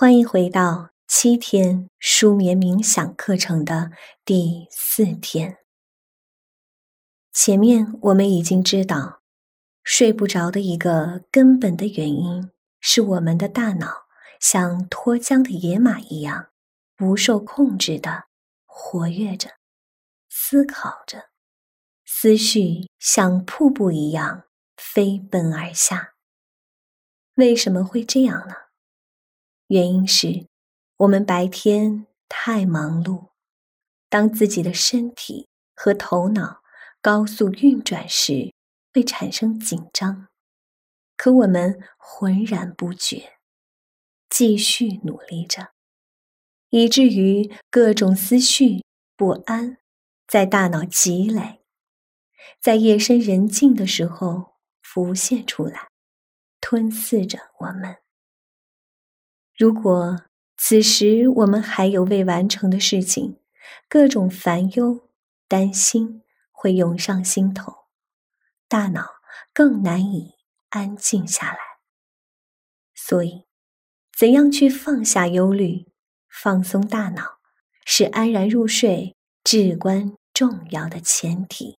欢迎回到七天舒眠冥想课程的第四天。前面我们已经知道，睡不着的一个根本的原因是我们的大脑像脱缰的野马一样，不受控制的活跃着，思考着，思绪像瀑布一样飞奔而下。为什么会这样呢？原因是，我们白天太忙碌，当自己的身体和头脑高速运转时，会产生紧张。可我们浑然不觉，继续努力着，以至于各种思绪不安在大脑积累，在夜深人静的时候浮现出来，吞噬着我们。如果此时我们还有未完成的事情，各种烦忧、担心会涌上心头，大脑更难以安静下来。所以，怎样去放下忧虑、放松大脑，是安然入睡至关重要的前提。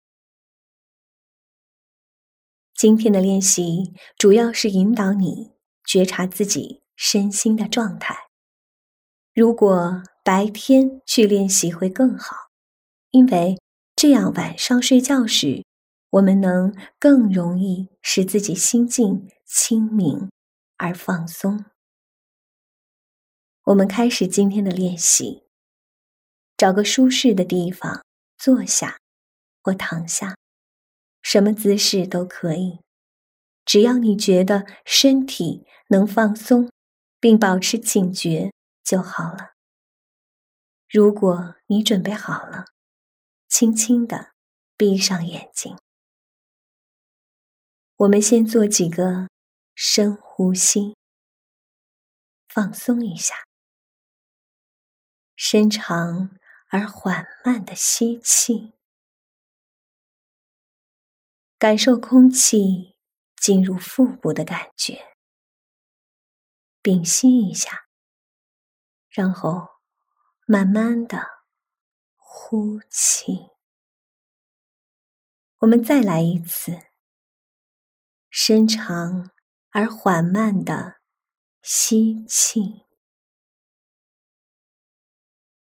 今天的练习主要是引导你觉察自己。身心的状态，如果白天去练习会更好，因为这样晚上睡觉时，我们能更容易使自己心境清明而放松。我们开始今天的练习，找个舒适的地方坐下或躺下，什么姿势都可以，只要你觉得身体能放松。并保持警觉就好了。如果你准备好了，轻轻的闭上眼睛。我们先做几个深呼吸，放松一下，深长而缓慢的吸气，感受空气进入腹部的感觉。屏息一下，然后慢慢的呼气。我们再来一次，深长而缓慢的吸气，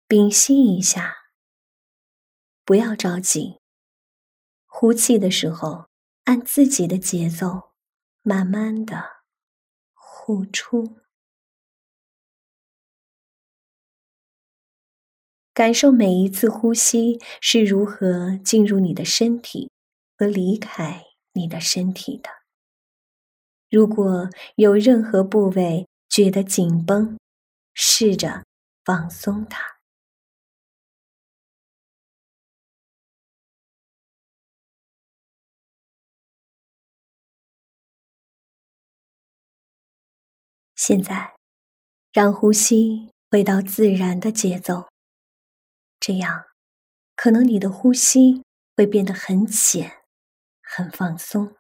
屏息一下，不要着急。呼气的时候，按自己的节奏，慢慢的呼出。感受每一次呼吸是如何进入你的身体和离开你的身体的。如果有任何部位觉得紧绷，试着放松它。现在，让呼吸回到自然的节奏。这样，可能你的呼吸会变得很浅、很放松。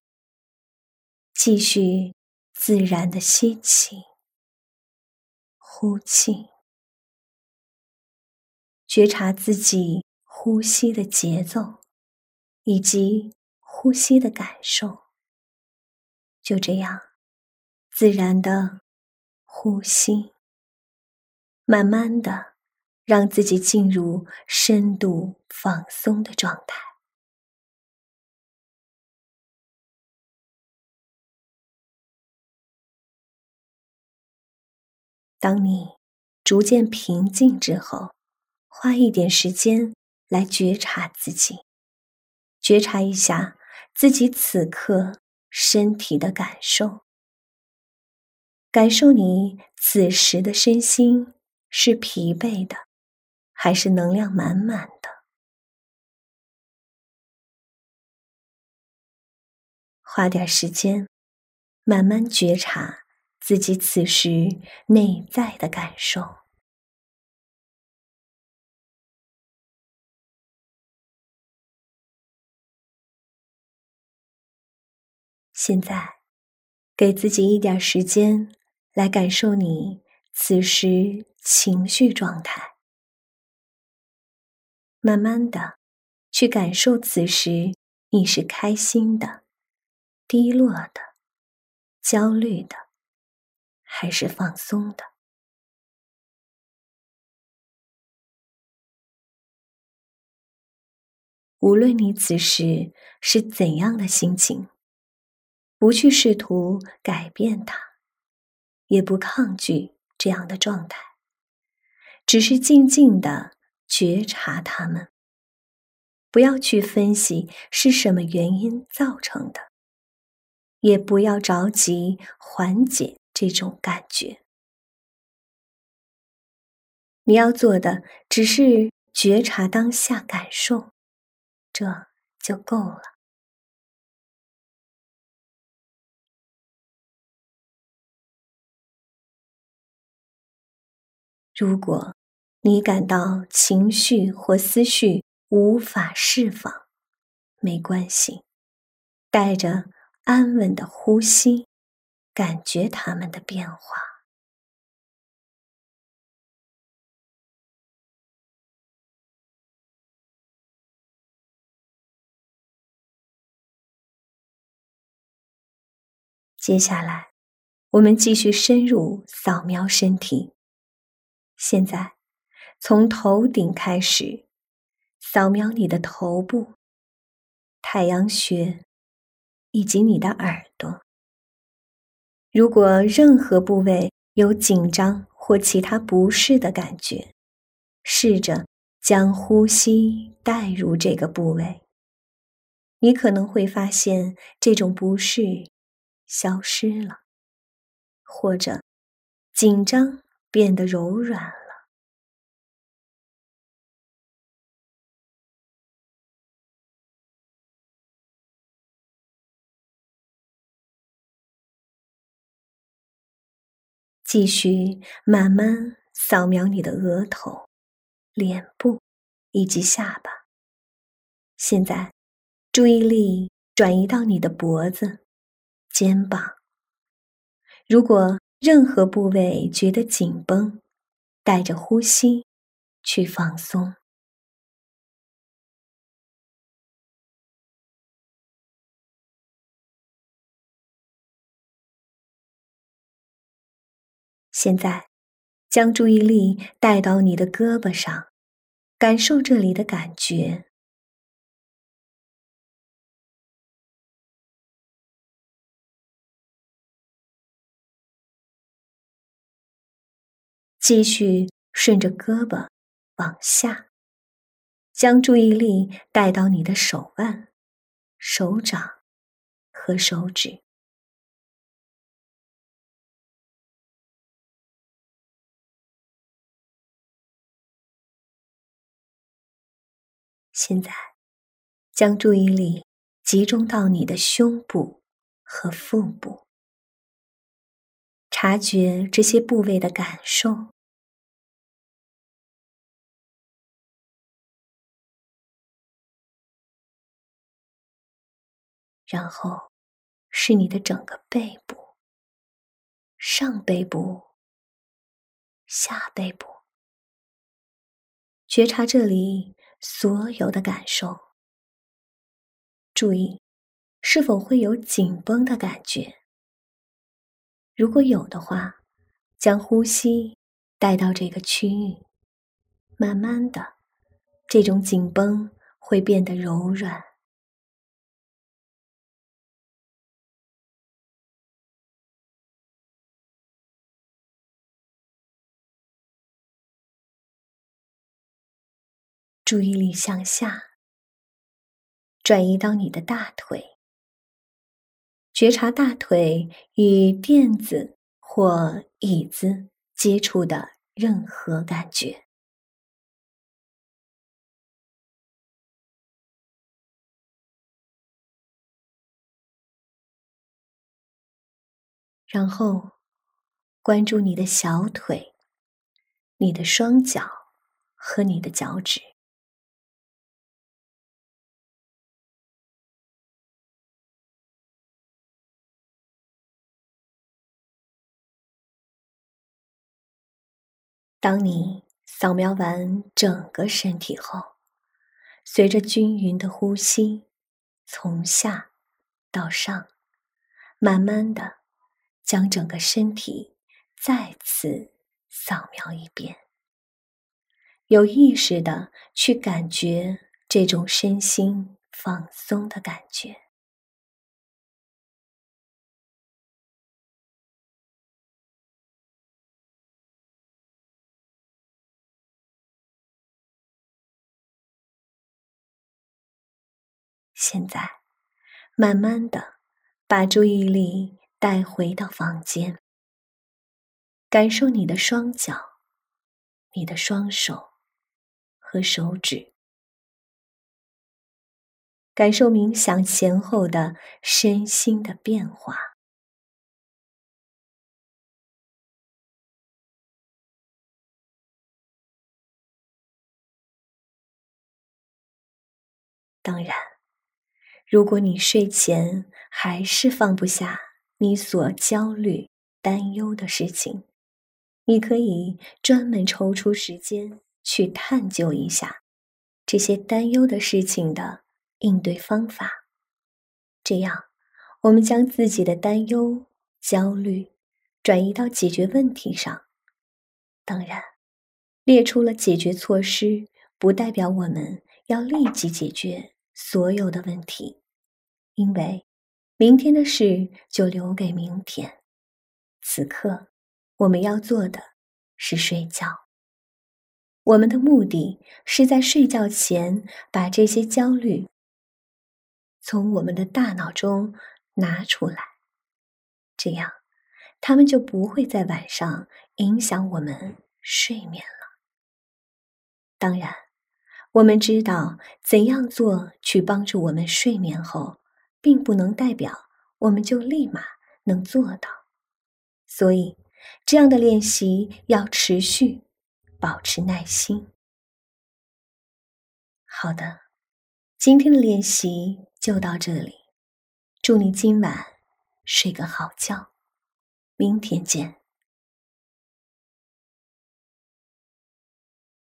继续自然的吸气、呼气，觉察自己呼吸的节奏以及呼吸的感受。就这样，自然的呼吸，慢慢的。让自己进入深度放松的状态。当你逐渐平静之后，花一点时间来觉察自己，觉察一下自己此刻身体的感受，感受你此时的身心是疲惫的。还是能量满满的。花点时间，慢慢觉察自己此时内在的感受。现在，给自己一点时间来感受你此时情绪状态。慢慢的，去感受此时你是开心的、低落的、焦虑的，还是放松的。无论你此时是怎样的心情，不去试图改变它，也不抗拒这样的状态，只是静静的觉察它们。不要去分析是什么原因造成的，也不要着急缓解这种感觉。你要做的只是觉察当下感受。这就够了。如果你感到情绪或思绪无法释放，没关系，带着安稳的呼吸，感觉它们的变化。接下来，我们继续深入扫描身体。现在，从头顶开始，扫描你的头部、太阳穴以及你的耳朵。如果任何部位有紧张或其他不适的感觉，试着将呼吸带入这个部位。你可能会发现这种不适。消失了，或者紧张变得柔软了。继续慢慢扫描你的额头、脸部以及下巴。现在，注意力转移到你的脖子。肩膀，如果任何部位觉得紧绷，带着呼吸去放松。现在，将注意力带到你的胳膊上，感受这里的感觉。继续顺着胳膊往下，将注意力带到你的手腕、手掌和手指。现在，将注意力集中到你的胸部和腹部，察觉这些部位的感受。然后是你的整个背部、上背部、下背部，觉察这里所有的感受。注意是否会有紧绷的感觉。如果有的话，将呼吸带到这个区域，慢慢的，这种紧绷会变得柔软。注意力向下，转移到你的大腿，觉察大腿与垫子或椅子接触的任何感觉，然后关注你的小腿、你的双脚和你的脚趾。当你扫描完整个身体后，随着均匀的呼吸，从下到上，慢慢的将整个身体再次扫描一遍，有意识的去感觉这种身心放松的感觉。现在，慢慢的把注意力带回到房间，感受你的双脚、你的双手和手指，感受冥想前后的身心的变化。当然。如果你睡前还是放不下你所焦虑、担忧的事情，你可以专门抽出时间去探究一下这些担忧的事情的应对方法。这样，我们将自己的担忧、焦虑转移到解决问题上。当然，列出了解决措施，不代表我们要立即解决。所有的问题，因为明天的事就留给明天。此刻我们要做的是睡觉。我们的目的是在睡觉前把这些焦虑从我们的大脑中拿出来，这样他们就不会在晚上影响我们睡眠了。当然。我们知道怎样做去帮助我们睡眠后，并不能代表我们就立马能做到，所以这样的练习要持续，保持耐心。好的，今天的练习就到这里，祝你今晚睡个好觉，明天见。